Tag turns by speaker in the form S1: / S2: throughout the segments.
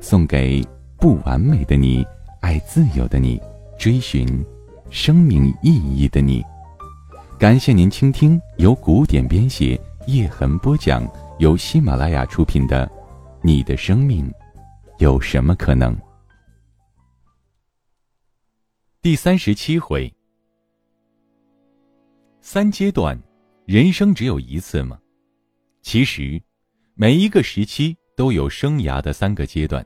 S1: 送给不完美的你，爱自由的你，追寻生命意义的你。感谢您倾听由古典编写、叶痕播讲、由喜马拉雅出品的《你的生命有什么可能》第三十七回。三阶段，人生只有一次吗？其实，每一个时期都有生涯的三个阶段。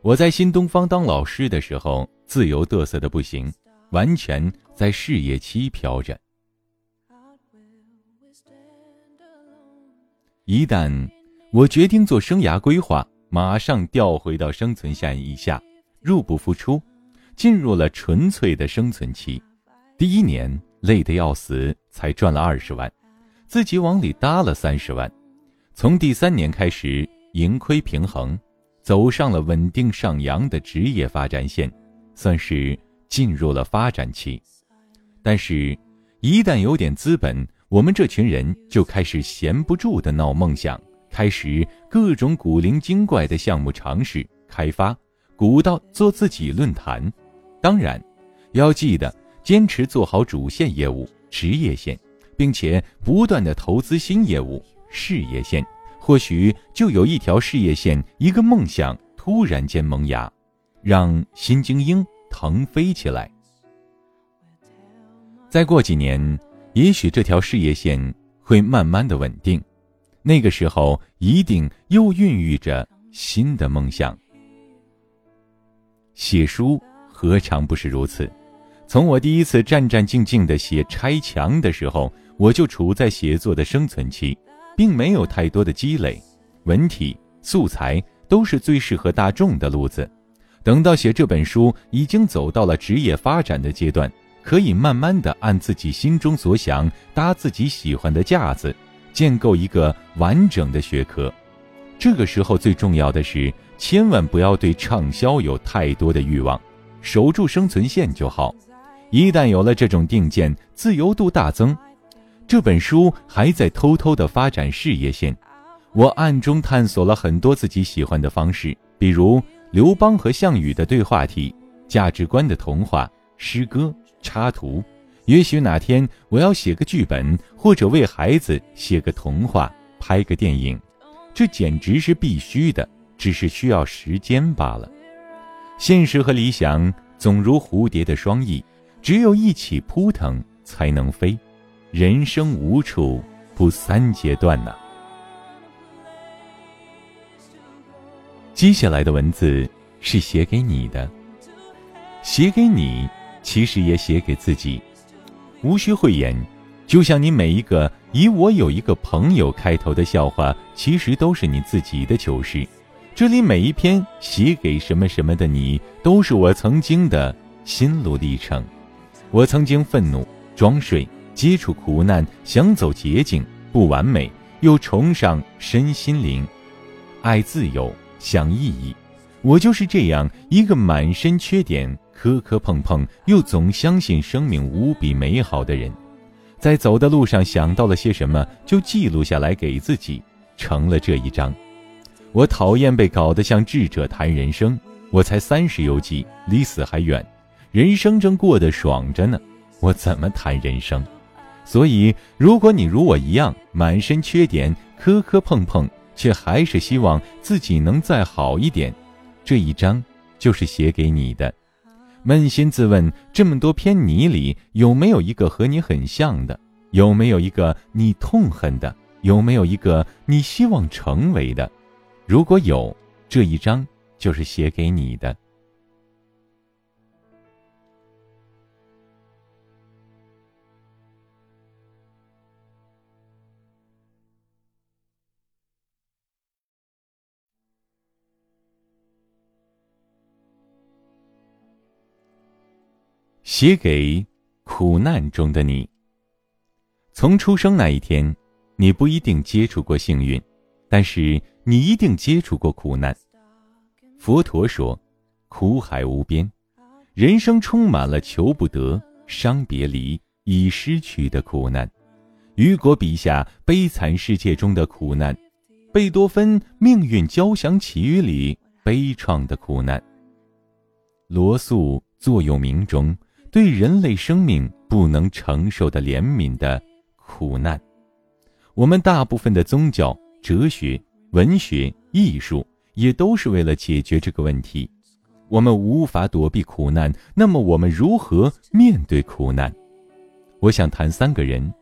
S1: 我在新东方当老师的时候，自由嘚瑟的不行，完全在事业期飘着。一旦我决定做生涯规划，马上调回到生存线以下，入不敷出，进入了纯粹的生存期。第一年累得要死，才赚了二十万，自己往里搭了三十万。从第三年开始，盈亏平衡，走上了稳定上扬的职业发展线，算是进入了发展期。但是，一旦有点资本，我们这群人就开始闲不住的闹梦想，开始各种古灵精怪的项目尝试开发，鼓捣做自己论坛。当然，要记得坚持做好主线业务职业线，并且不断的投资新业务事业线，或许就有一条事业线，一个梦想突然间萌芽，让新精英腾飞起来。再过几年。也许这条事业线会慢慢的稳定，那个时候一定又孕育着新的梦想。写书何尝不是如此？从我第一次战战兢兢的写拆墙的时候，我就处在写作的生存期，并没有太多的积累，文体素材都是最适合大众的路子。等到写这本书，已经走到了职业发展的阶段。可以慢慢的按自己心中所想搭自己喜欢的架子，建构一个完整的学科。这个时候最重要的是，千万不要对畅销有太多的欲望，守住生存线就好。一旦有了这种定见，自由度大增。这本书还在偷偷的发展事业线，我暗中探索了很多自己喜欢的方式，比如刘邦和项羽的对话体、价值观的童话、诗歌。插图，也许哪天我要写个剧本，或者为孩子写个童话，拍个电影，这简直是必须的，只是需要时间罢了。现实和理想总如蝴蝶的双翼，只有一起扑腾才能飞。人生无处不三阶段呢。接下来的文字是写给你的，写给你。其实也写给自己，无需讳言。就像你每一个以“我有一个朋友”开头的笑话，其实都是你自己的糗事。这里每一篇写给什么什么的你，都是我曾经的心路历程。我曾经愤怒、装睡、接触苦难、想走捷径、不完美，又崇尚身心灵，爱自由、想意义。我就是这样一个满身缺点。磕磕碰碰，又总相信生命无比美好的人，在走的路上想到了些什么，就记录下来给自己，成了这一章。我讨厌被搞得像智者谈人生，我才三十有几，离死还远，人生正过得爽着呢，我怎么谈人生？所以，如果你如我一样满身缺点，磕磕碰碰，却还是希望自己能再好一点，这一章就是写给你的。扪心自问，这么多篇你里有没有一个和你很像的？有没有一个你痛恨的？有没有一个你希望成为的？如果有，这一章就是写给你的。写给苦难中的你。从出生那一天，你不一定接触过幸运，但是你一定接触过苦难。佛陀说：“苦海无边，人生充满了求不得、伤别离、已失去的苦难。”雨果笔下悲惨世界中的苦难，贝多芬《命运交响曲》里悲怆的苦难，罗素座右铭中。对人类生命不能承受的怜悯的苦难，我们大部分的宗教、哲学、文学、艺术也都是为了解决这个问题。我们无法躲避苦难，那么我们如何面对苦难？我想谈三个人，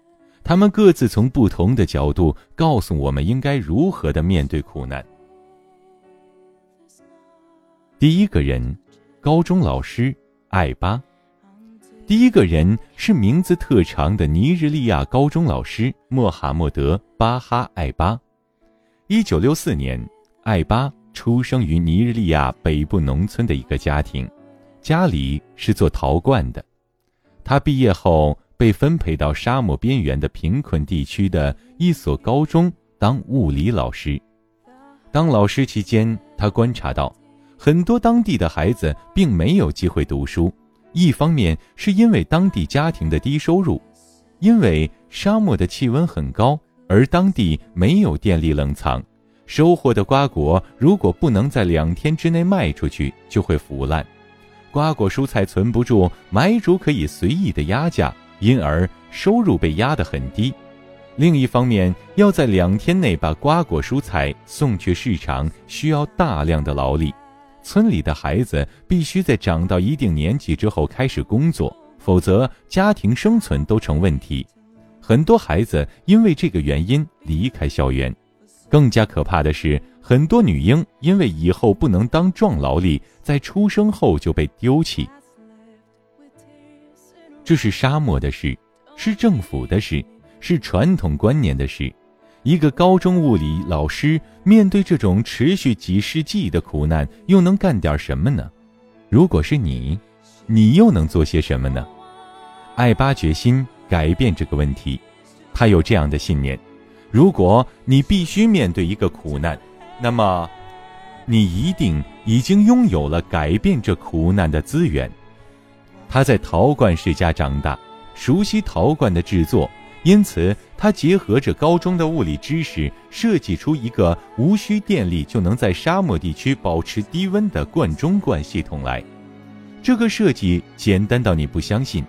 S1: 他们各自从不同的角度告诉我们应该如何的面对苦难。第一个人，高中老师艾巴。第一个人是名字特长的尼日利亚高中老师穆罕默德·巴哈艾巴。一九六四年，艾巴出生于尼日利亚北部农村的一个家庭，家里是做陶罐的。他毕业后被分配到沙漠边缘的贫困地区的一所高中当物理老师。当老师期间，他观察到，很多当地的孩子并没有机会读书。一方面是因为当地家庭的低收入，因为沙漠的气温很高，而当地没有电力冷藏，收获的瓜果如果不能在两天之内卖出去，就会腐烂。瓜果蔬菜存不住，买主可以随意的压价，因而收入被压得很低。另一方面，要在两天内把瓜果蔬菜送去市场，需要大量的劳力。村里的孩子必须在长到一定年纪之后开始工作，否则家庭生存都成问题。很多孩子因为这个原因离开校园。更加可怕的是，很多女婴因为以后不能当壮劳力，在出生后就被丢弃。这是沙漠的事，是政府的事，是传统观念的事。一个高中物理老师面对这种持续几世纪的苦难，又能干点什么呢？如果是你，你又能做些什么呢？艾巴决心改变这个问题。他有这样的信念：如果你必须面对一个苦难，那么，你一定已经拥有了改变这苦难的资源。他在陶罐世家长大，熟悉陶罐的制作。因此，他结合着高中的物理知识，设计出一个无需电力就能在沙漠地区保持低温的罐中罐系统来。这个设计简单到你不相信。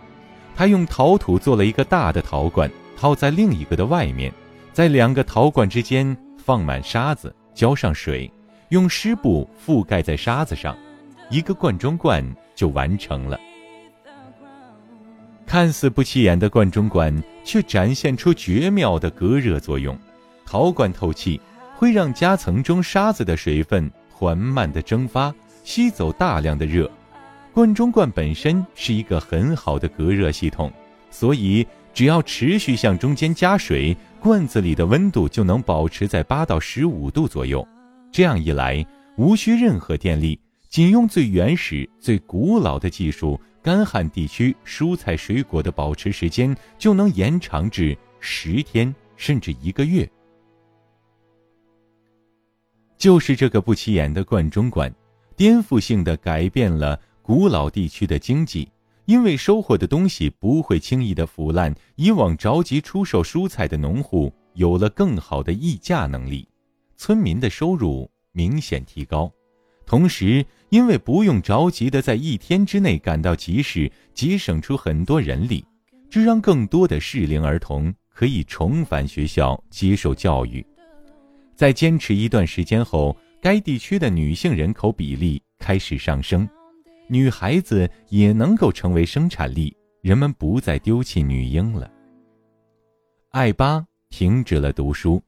S1: 他用陶土做了一个大的陶罐，套在另一个的外面，在两个陶罐之间放满沙子，浇上水，用湿布覆盖在沙子上，一个罐中罐就完成了。看似不起眼的罐中罐，却展现出绝妙的隔热作用。陶罐透气，会让夹层中沙子的水分缓慢地蒸发，吸走大量的热。罐中罐本身是一个很好的隔热系统，所以只要持续向中间加水，罐子里的温度就能保持在八到十五度左右。这样一来，无需任何电力，仅用最原始、最古老的技术。干旱地区蔬菜水果的保持时间就能延长至十天甚至一个月。就是这个不起眼的罐中罐，颠覆性的改变了古老地区的经济，因为收获的东西不会轻易的腐烂，以往着急出售蔬菜的农户有了更好的议价能力，村民的收入明显提高。同时，因为不用着急的在一天之内赶到集市，节省出很多人力，这让更多的适龄儿童可以重返学校接受教育。在坚持一段时间后，该地区的女性人口比例开始上升，女孩子也能够成为生产力，人们不再丢弃女婴了。艾巴停止了读书。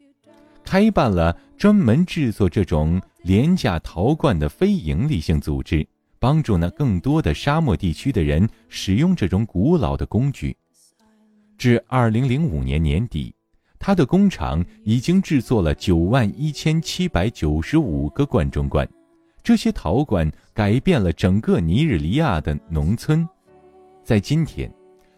S1: 开办了专门制作这种廉价陶罐的非营利性组织，帮助那更多的沙漠地区的人使用这种古老的工具。至二零零五年年底，他的工厂已经制作了九万一千七百九十五个罐中罐。这些陶罐改变了整个尼日利亚的农村。在今天，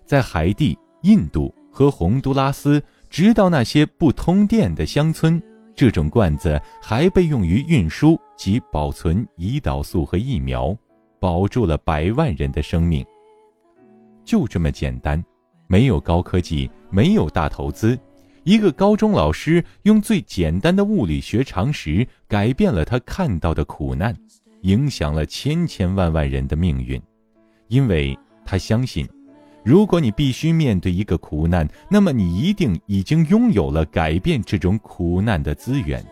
S1: 在海地、印度和洪都拉斯，直到那些不通电的乡村，这种罐子还被用于运输及保存胰岛素和疫苗，保住了百万人的生命。就这么简单，没有高科技，没有大投资。一个高中老师用最简单的物理学常识改变了他看到的苦难，影响了千千万万人的命运，因为他相信，如果你必须面对一个苦难，那么你一定已经拥有了改变这种苦难的资源。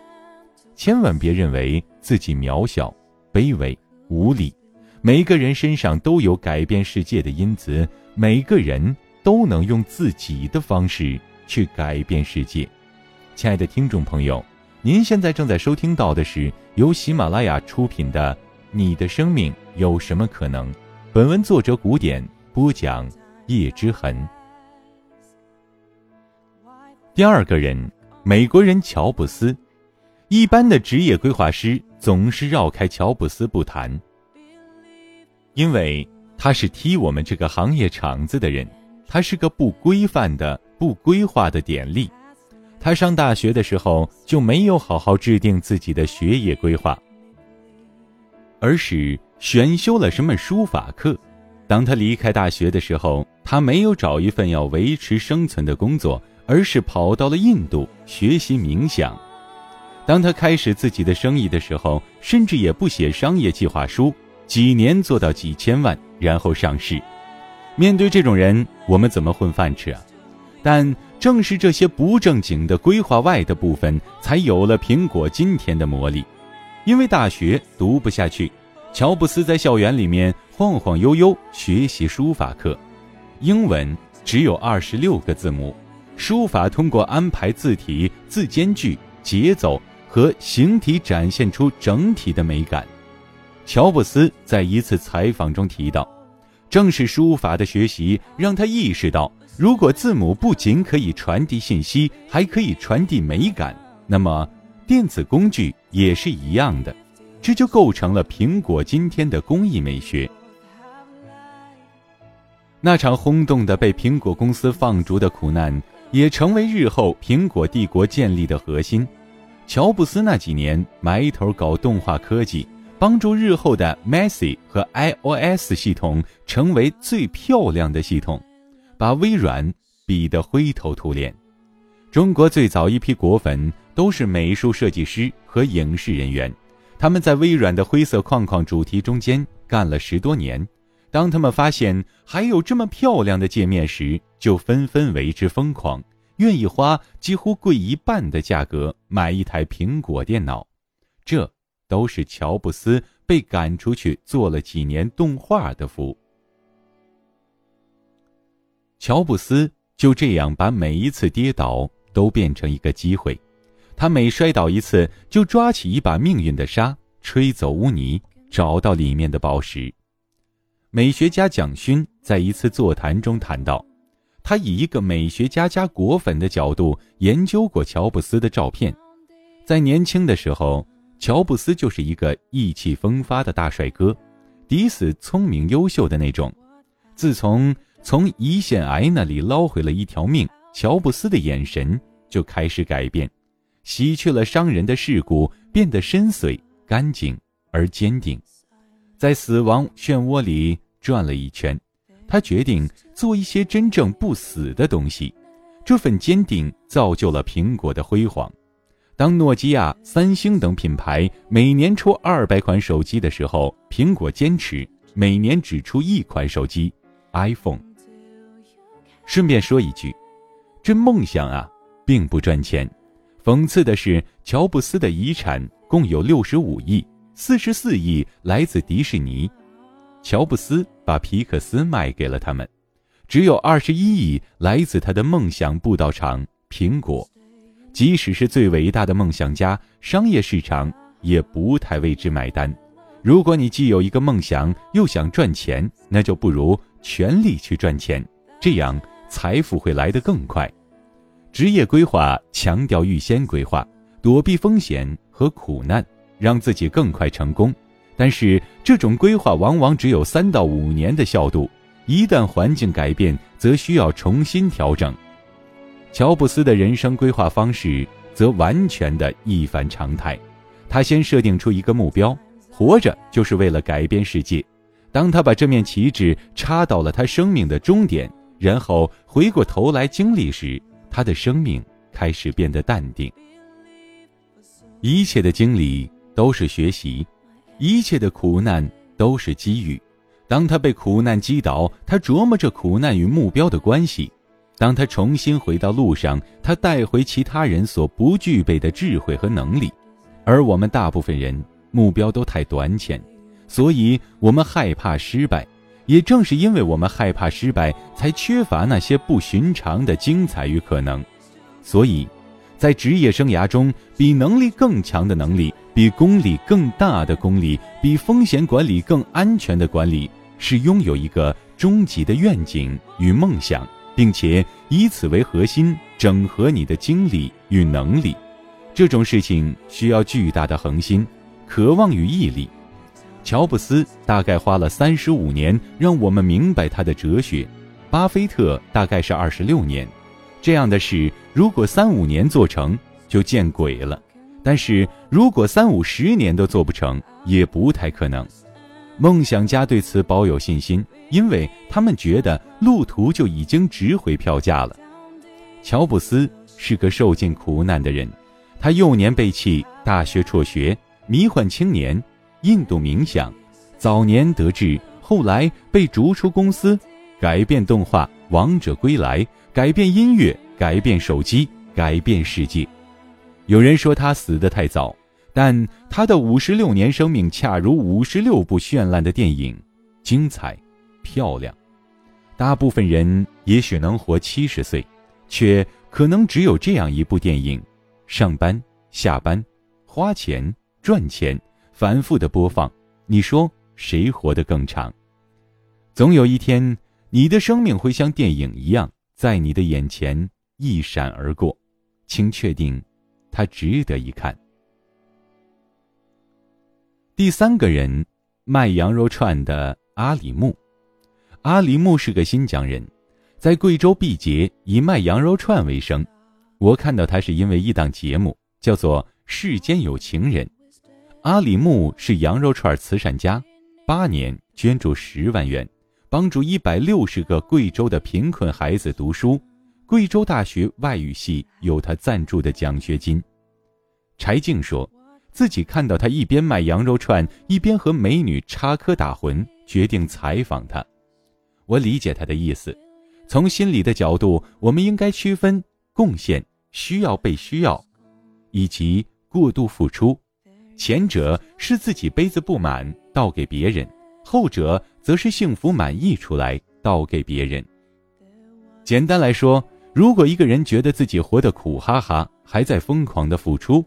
S1: 千万别认为自己渺小、卑微、无力，每个人身上都有改变世界的因子，每个人都能用自己的方式。去改变世界，亲爱的听众朋友，您现在正在收听到的是由喜马拉雅出品的《你的生命有什么可能》。本文作者古典播讲叶之痕。第二个人，美国人乔布斯。一般的职业规划师总是绕开乔布斯不谈，因为他是踢我们这个行业场子的人，他是个不规范的。不规划的典例，他上大学的时候就没有好好制定自己的学业规划，而是选修了什么书法课。当他离开大学的时候，他没有找一份要维持生存的工作，而是跑到了印度学习冥想。当他开始自己的生意的时候，甚至也不写商业计划书，几年做到几千万，然后上市。面对这种人，我们怎么混饭吃啊？但正是这些不正经的规划外的部分，才有了苹果今天的魔力。因为大学读不下去，乔布斯在校园里面晃晃悠悠学习书法课。英文只有二十六个字母，书法通过安排字体、字间距、节奏和形体，展现出整体的美感。乔布斯在一次采访中提到，正是书法的学习让他意识到。如果字母不仅可以传递信息，还可以传递美感，那么电子工具也是一样的，这就构成了苹果今天的工艺美学。那场轰动的被苹果公司放逐的苦难，也成为日后苹果帝国建立的核心。乔布斯那几年埋头搞动画科技，帮助日后的 Mac 和 iOS 系统成为最漂亮的系统。把微软比得灰头土脸。中国最早一批果粉都是美术设计师和影视人员，他们在微软的灰色框框主题中间干了十多年。当他们发现还有这么漂亮的界面时，就纷纷为之疯狂，愿意花几乎贵一半的价格买一台苹果电脑。这都是乔布斯被赶出去做了几年动画的福。乔布斯就这样把每一次跌倒都变成一个机会，他每摔倒一次，就抓起一把命运的沙，吹走污泥，找到里面的宝石。美学家蒋勋在一次座谈中谈到，他以一个美学家加果粉的角度研究过乔布斯的照片。在年轻的时候，乔布斯就是一个意气风发的大帅哥，抵死聪明优秀的那种。自从从胰腺癌那里捞回了一条命，乔布斯的眼神就开始改变，洗去了伤人的事故，变得深邃、干净而坚定。在死亡漩涡里转了一圈，他决定做一些真正不死的东西。这份坚定造就了苹果的辉煌。当诺基亚、三星等品牌每年出二百款手机的时候，苹果坚持每年只出一款手机，iPhone。顺便说一句，这梦想啊，并不赚钱。讽刺的是，乔布斯的遗产共有六十五亿，四十四亿来自迪士尼，乔布斯把皮克斯卖给了他们，只有二十一亿来自他的梦想布道场苹果。即使是最伟大的梦想家，商业市场也不太为之买单。如果你既有一个梦想，又想赚钱，那就不如全力去赚钱，这样。财富会来得更快。职业规划强调预先规划，躲避风险和苦难，让自己更快成功。但是这种规划往往只有三到五年的效度，一旦环境改变，则需要重新调整。乔布斯的人生规划方式则完全的一反常态，他先设定出一个目标，活着就是为了改变世界。当他把这面旗帜插到了他生命的终点，然后回过头来经历时，他的生命开始变得淡定。一切的经历都是学习，一切的苦难都是机遇。当他被苦难击倒，他琢磨着苦难与目标的关系；当他重新回到路上，他带回其他人所不具备的智慧和能力。而我们大部分人目标都太短浅，所以我们害怕失败。也正是因为我们害怕失败，才缺乏那些不寻常的精彩与可能。所以。在职业生涯中，比能力更强的能力，比功力更大的功力，比风险管理更安全的管理，是拥有一个终极的愿景与梦想，并且以此为核心，整合你的精力与能力。这种事情需要巨大的恒心、渴望与毅力。乔布斯大概花了三十五年让我们明白他的哲学，巴菲特大概是二十六年。这样的事，如果三五年做成，就见鬼了；但是如果三五十年都做不成，也不太可能。梦想家对此保有信心，因为他们觉得路途就已经值回票价了。乔布斯是个受尽苦难的人，他幼年被弃，大学辍学，迷幻青年，印度冥想，早年得志，后来被逐出公司，改变动画《王者归来》。改变音乐，改变手机，改变世界。有人说他死得太早，但他的五十六年生命恰如五十六部绚烂的电影，精彩、漂亮。大部分人也许能活七十岁，却可能只有这样一部电影：上班、下班、花钱、赚钱，反复的播放。你说谁活得更长？总有一天，你的生命会像电影一样。在你的眼前一闪而过，请确定，它值得一看。第三个人，卖羊肉串的阿里木。阿里木是个新疆人，在贵州毕节以卖羊肉串为生。我看到他是因为一档节目，叫做《世间有情人》。阿里木是羊肉串慈善家，八年捐助十万元。帮助一百六十个贵州的贫困孩子读书，贵州大学外语系有他赞助的奖学金。柴静说，自己看到他一边卖羊肉串，一边和美女插科打诨，决定采访他。我理解他的意思，从心理的角度，我们应该区分贡献、需要被需要，以及过度付出。前者是自己杯子不满倒给别人。后者则是幸福满意出来倒给别人。简单来说，如果一个人觉得自己活得苦哈哈，还在疯狂的付出，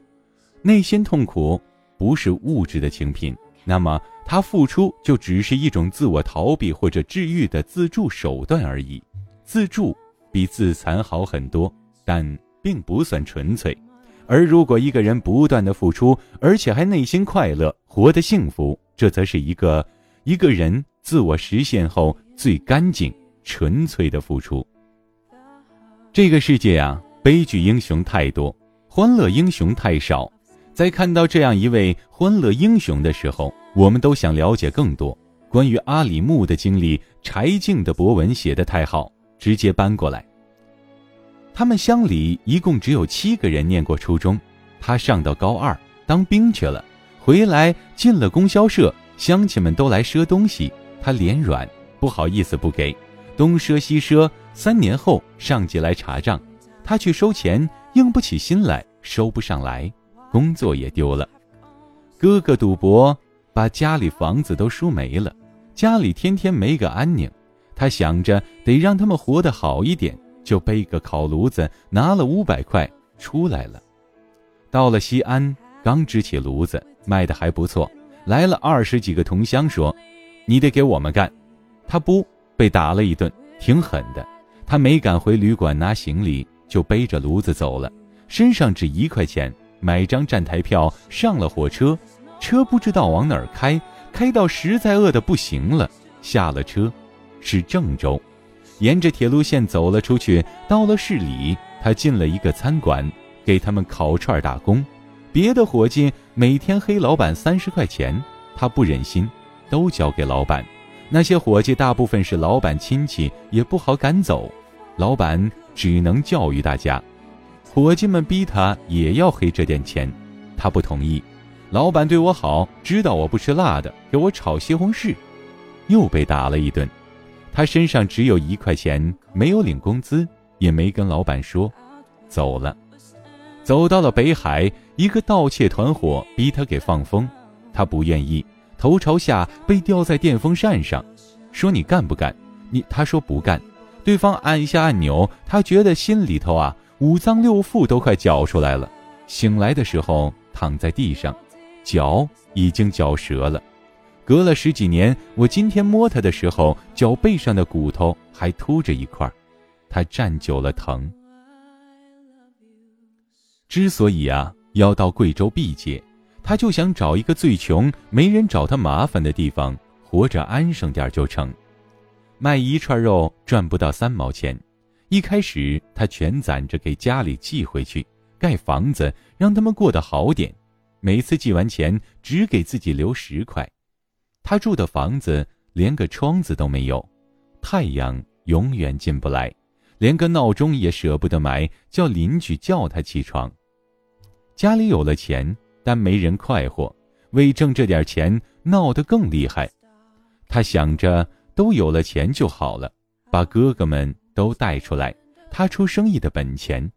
S1: 内心痛苦不是物质的清贫，那么他付出就只是一种自我逃避或者治愈的自助手段而已。自助比自残好很多，但并不算纯粹。而如果一个人不断的付出，而且还内心快乐，活得幸福，这则是一个。一个人自我实现后最干净、纯粹的付出。这个世界啊，悲剧英雄太多，欢乐英雄太少。在看到这样一位欢乐英雄的时候，我们都想了解更多关于阿里木的经历。柴静的博文写得太好，直接搬过来。他们乡里一共只有七个人念过初中，他上到高二当兵去了，回来进了供销社。乡亲们都来赊东西，他脸软，不好意思不给，东赊西赊。三年后，上级来查账，他去收钱，硬不起心来，收不上来，工作也丢了。哥哥赌博，把家里房子都输没了，家里天天没个安宁。他想着得让他们活得好一点，就背个烤炉子，拿了五百块出来了。到了西安，刚支起炉子，卖的还不错。来了二十几个同乡，说：“你得给我们干。”他不被打了一顿，挺狠的。他没敢回旅馆拿行李，就背着炉子走了，身上只一块钱，买张站台票上了火车。车不知道往哪儿开，开到实在饿得不行了，下了车，是郑州。沿着铁路线走了出去，到了市里，他进了一个餐馆，给他们烤串打工。别的伙计每天黑老板三十块钱，他不忍心，都交给老板。那些伙计大部分是老板亲戚，也不好赶走，老板只能教育大家。伙计们逼他也要黑这点钱，他不同意。老板对我好，知道我不吃辣的，给我炒西红柿，又被打了一顿。他身上只有一块钱，没有领工资，也没跟老板说，走了。走到了北海，一个盗窃团伙逼他给放风，他不愿意，头朝下被吊在电风扇上，说你干不干？你他说不干。对方按一下按钮，他觉得心里头啊五脏六腑都快绞出来了。醒来的时候躺在地上，脚已经绞折了。隔了十几年，我今天摸他的时候，脚背上的骨头还凸着一块儿他站久了疼。之所以啊要到贵州毕节，他就想找一个最穷、没人找他麻烦的地方，活着安生点就成。卖一串肉赚不到三毛钱，一开始他全攒着给家里寄回去，盖房子让他们过得好点。每次寄完钱，只给自己留十块。他住的房子连个窗子都没有，太阳永远进不来，连个闹钟也舍不得买，叫邻居叫他起床。家里有了钱，但没人快活，为挣这点钱闹得更厉害。他想着都有了钱就好了，把哥哥们都带出来，他出生意的本钱。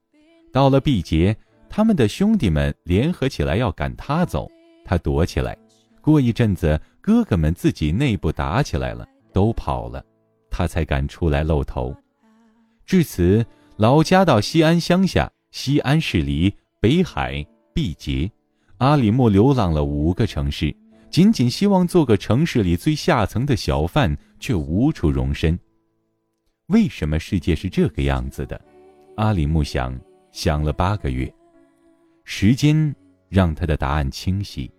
S1: 到了毕节，他们的兄弟们联合起来要赶他走，他躲起来。过一阵子。哥哥们自己内部打起来了，都跑了，他才敢出来露头。至此，老家到西安乡下，西安市里、北海、毕节，阿里木流浪了五个城市，仅仅希望做个城市里最下层的小贩，却无处容身。为什么世界是这个样子的？阿里木想，想了八个月，时间让他的答案清晰，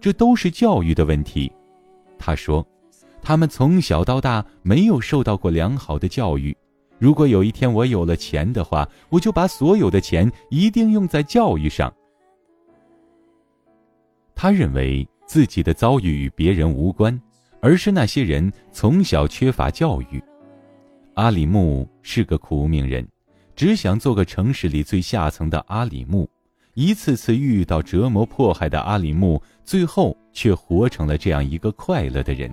S1: 这都是教育的问题。他说：“他们从小到大没有受到过良好的教育。如果有一天我有了钱的话，我就把所有的钱一定用在教育上。”他认为自己的遭遇与别人无关，而是那些人从小缺乏教育。阿里木是个苦命人，只想做个城市里最下层的阿里木。一次次遇到折磨迫害的阿里木，最后却活成了这样一个快乐的人，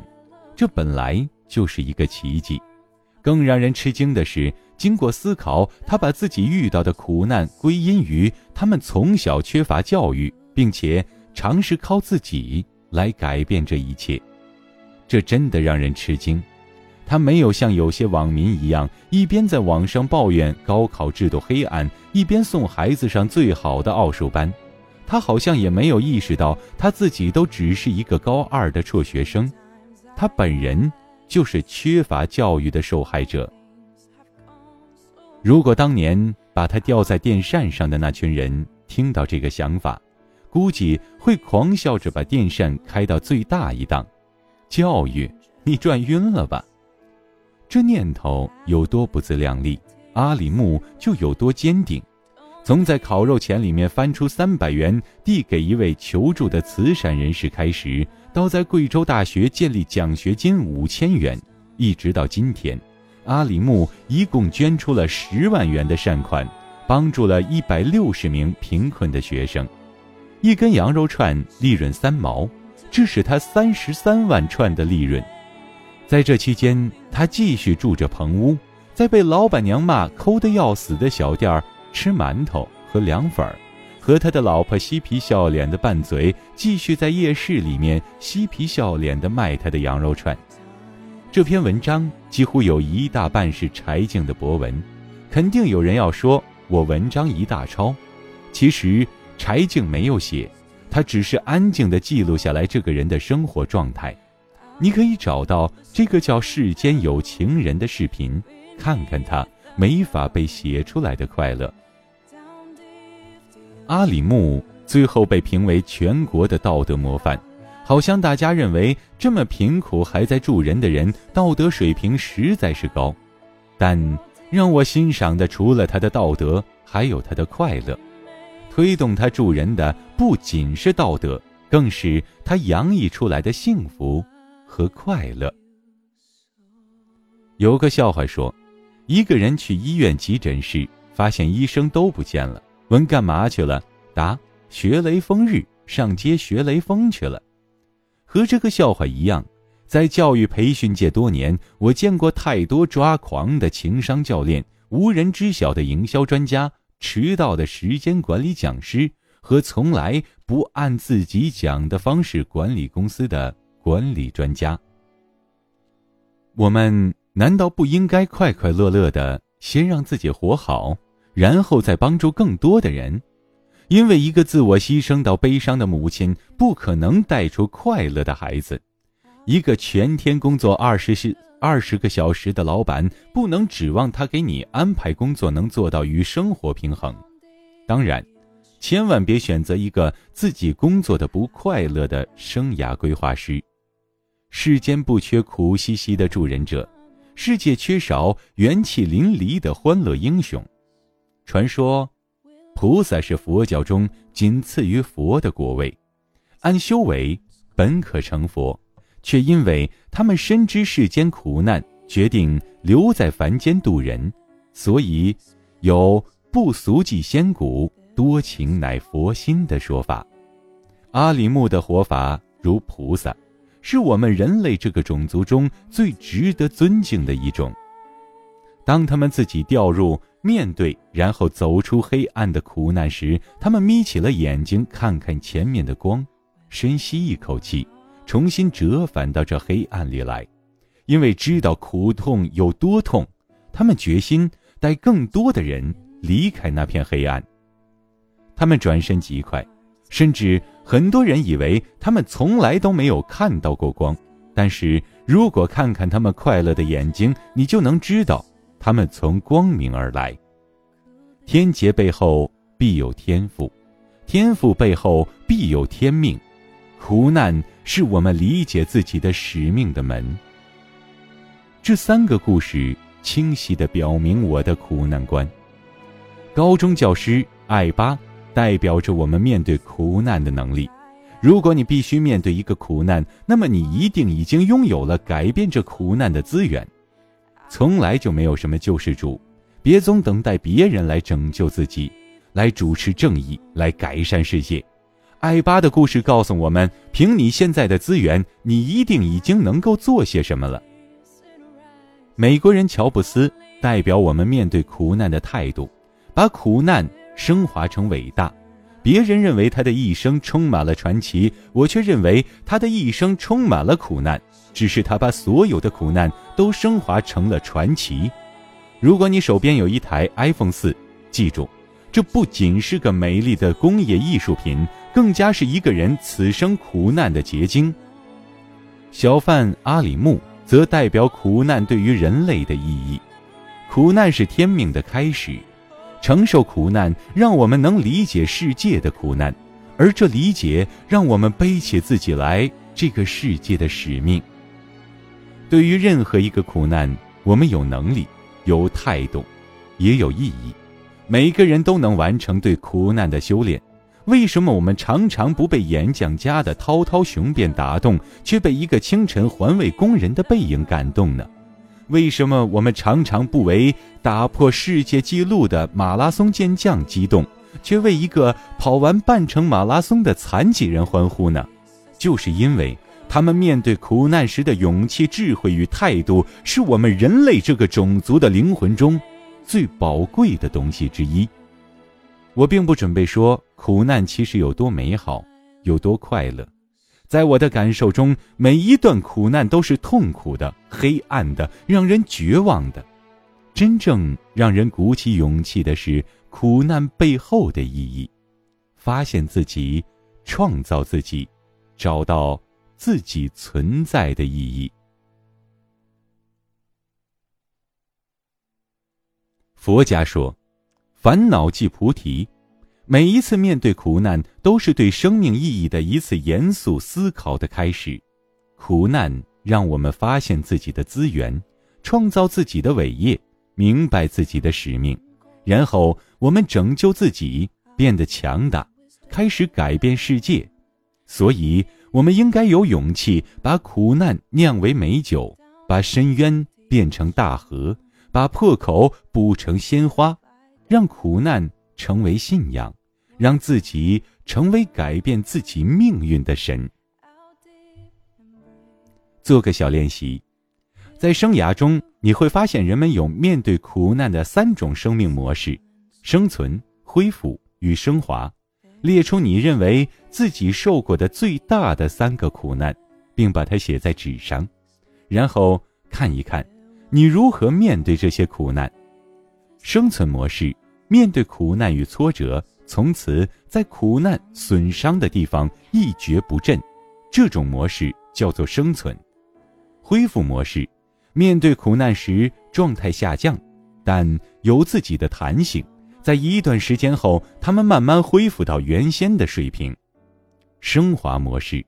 S1: 这本来就是一个奇迹。更让人吃惊的是，经过思考，他把自己遇到的苦难归因于他们从小缺乏教育，并且尝试靠自己来改变这一切，这真的让人吃惊。他没有像有些网民一样，一边在网上抱怨高考制度黑暗，一边送孩子上最好的奥数班。他好像也没有意识到，他自己都只是一个高二的辍学生。他本人就是缺乏教育的受害者。如果当年把他吊在电扇上的那群人听到这个想法，估计会狂笑着把电扇开到最大一档。教育，你转晕了吧？这念头有多不自量力，阿里木就有多坚定。从在烤肉钱里面翻出三百元递给一位求助的慈善人士开始，到在贵州大学建立奖学金五千元，一直到今天，阿里木一共捐出了十万元的善款，帮助了一百六十名贫困的学生。一根羊肉串利润三毛，这是他三十三万串的利润。在这期间，他继续住着棚屋，在被老板娘骂抠得要死的小店儿吃馒头和凉粉儿，和他的老婆嬉皮笑脸的拌嘴，继续在夜市里面嬉皮笑脸的卖他的羊肉串。这篇文章几乎有一大半是柴静的博文，肯定有人要说我文章一大抄。其实柴静没有写，他只是安静地记录下来这个人的生活状态。你可以找到这个叫“世间有情人”的视频，看看他没法被写出来的快乐。阿里木最后被评为全国的道德模范，好像大家认为这么贫苦还在助人的人，道德水平实在是高。但让我欣赏的，除了他的道德，还有他的快乐。推动他助人的，不仅是道德，更是他洋溢出来的幸福和快乐。有个笑话说，一个人去医院急诊室，发现医生都不见了，问干嘛去了？答：学雷锋日，上街学雷锋去了。和这个笑话一样，在教育培训界多年，我见过太多抓狂的情商教练、无人知晓的营销专家、迟到的时间管理讲师和从来不按自己讲的方式管理公司的管理专家。我们难道不应该快快乐乐的先让自己活好，然后再帮助更多的人？因为一个自我牺牲到悲伤的母亲不可能带出快乐的孩子，一个全天工作二十十二十个小时的老板不能指望他给你安排工作能做到与生活平衡。当然，千万别选择一个自己工作的不快乐的生涯规划师。世间不缺苦兮兮的助人者，世界缺少元气淋漓的欢乐英雄。传说。菩萨是佛教中仅次于佛的果位，按修为本可成佛，却因为他们深知世间苦难，决定留在凡间度人，所以有不俗即仙骨，多情乃佛心的说法。阿里木的活法如菩萨，是我们人类这个种族中最值得尊敬的一种。当他们自己掉入。面对，然后走出黑暗的苦难时，他们眯起了眼睛，看看前面的光，深吸一口气，重新折返到这黑暗里来。因为知道苦痛有多痛，他们决心带更多的人离开那片黑暗。他们转身极快，甚至很多人以为他们从来都没有看到过光。但是如果看看他们快乐的眼睛，你就能知道。他们从光明而来，天劫背后必有天赋，天赋背后必有天命，苦难是我们理解自己的使命的门。这三个故事清晰地表明我的苦难观。高中教师艾巴代表着我们面对苦难的能力。如果你必须面对一个苦难，那么你一定已经拥有了改变这苦难的资源。从来就没有什么救世主，别总等待别人来拯救自己，来主持正义，来改善世界。艾巴的故事告诉我们：凭你现在的资源，你一定已经能够做些什么了。美国人乔布斯代表我们面对苦难的态度，把苦难升华成伟大。别人认为他的一生充满了传奇，我却认为他的一生充满了苦难。只是他把所有的苦难都升华成了传奇。如果你手边有一台 iPhone 四，记住，这不仅是个美丽的工业艺术品，更加是一个人此生苦难的结晶。小贩阿里木则代表苦难对于人类的意义。苦难是天命的开始，承受苦难让我们能理解世界的苦难，而这理解让我们背起自己来这个世界的使命。对于任何一个苦难，我们有能力，有态度，也有意义。每个人都能完成对苦难的修炼。为什么我们常常不被演讲家的滔滔雄辩打动，却被一个清晨环卫工人的背影感动呢？为什么我们常常不为打破世界纪录的马拉松健将激动，却为一个跑完半程马拉松的残疾人欢呼呢？就是因为。他们面对苦难时的勇气、智慧与态度，是我们人类这个种族的灵魂中最宝贵的东西之一。我并不准备说苦难其实有多美好，有多快乐。在我的感受中，每一段苦难都是痛苦的、黑暗的、让人绝望的。真正让人鼓起勇气的是苦难背后的意义，发现自己，创造自己，找到。自己存在的意义。佛家说：“烦恼即菩提。”每一次面对苦难，都是对生命意义的一次严肃思考的开始。苦难让我们发现自己的资源，创造自己的伟业，明白自己的使命，然后我们拯救自己，变得强大，开始改变世界。所以，我们应该有勇气把苦难酿为美酒，把深渊变成大河，把破口补成鲜花，让苦难成为信仰，让自己成为改变自己命运的神。做个小练习，在生涯中你会发现，人们有面对苦难的三种生命模式：生存、恢复与升华。列出你认为自己受过的最大的三个苦难，并把它写在纸上，然后看一看，你如何面对这些苦难。生存模式：面对苦难与挫折，从此在苦难损伤的地方一蹶不振，这种模式叫做生存。恢复模式，面对苦难时状态下降，但有自己的弹性，在一段时间后，他们慢慢恢复到原先的水平。升华模式，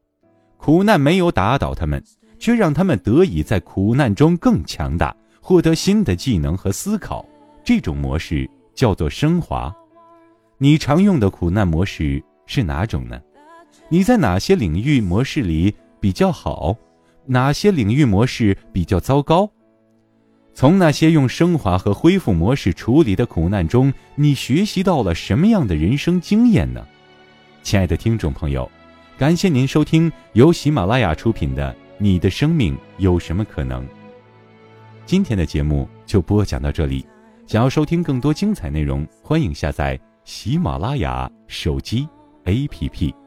S1: 苦难没有打倒他们，却让他们得以在苦难中更强大，获得新的技能和思考。这种模式叫做升华。你常用的苦难模式是哪种呢？你在哪些领域模式里比较好？哪些领域模式比较糟糕？从那些用升华和恢复模式处理的苦难中，你学习到了什么样的人生经验呢？亲爱的听众朋友，感谢您收听由喜马拉雅出品的《你的生命有什么可能》。今天的节目就播讲到这里。想要收听更多精彩内容，欢迎下载喜马拉雅手机 APP。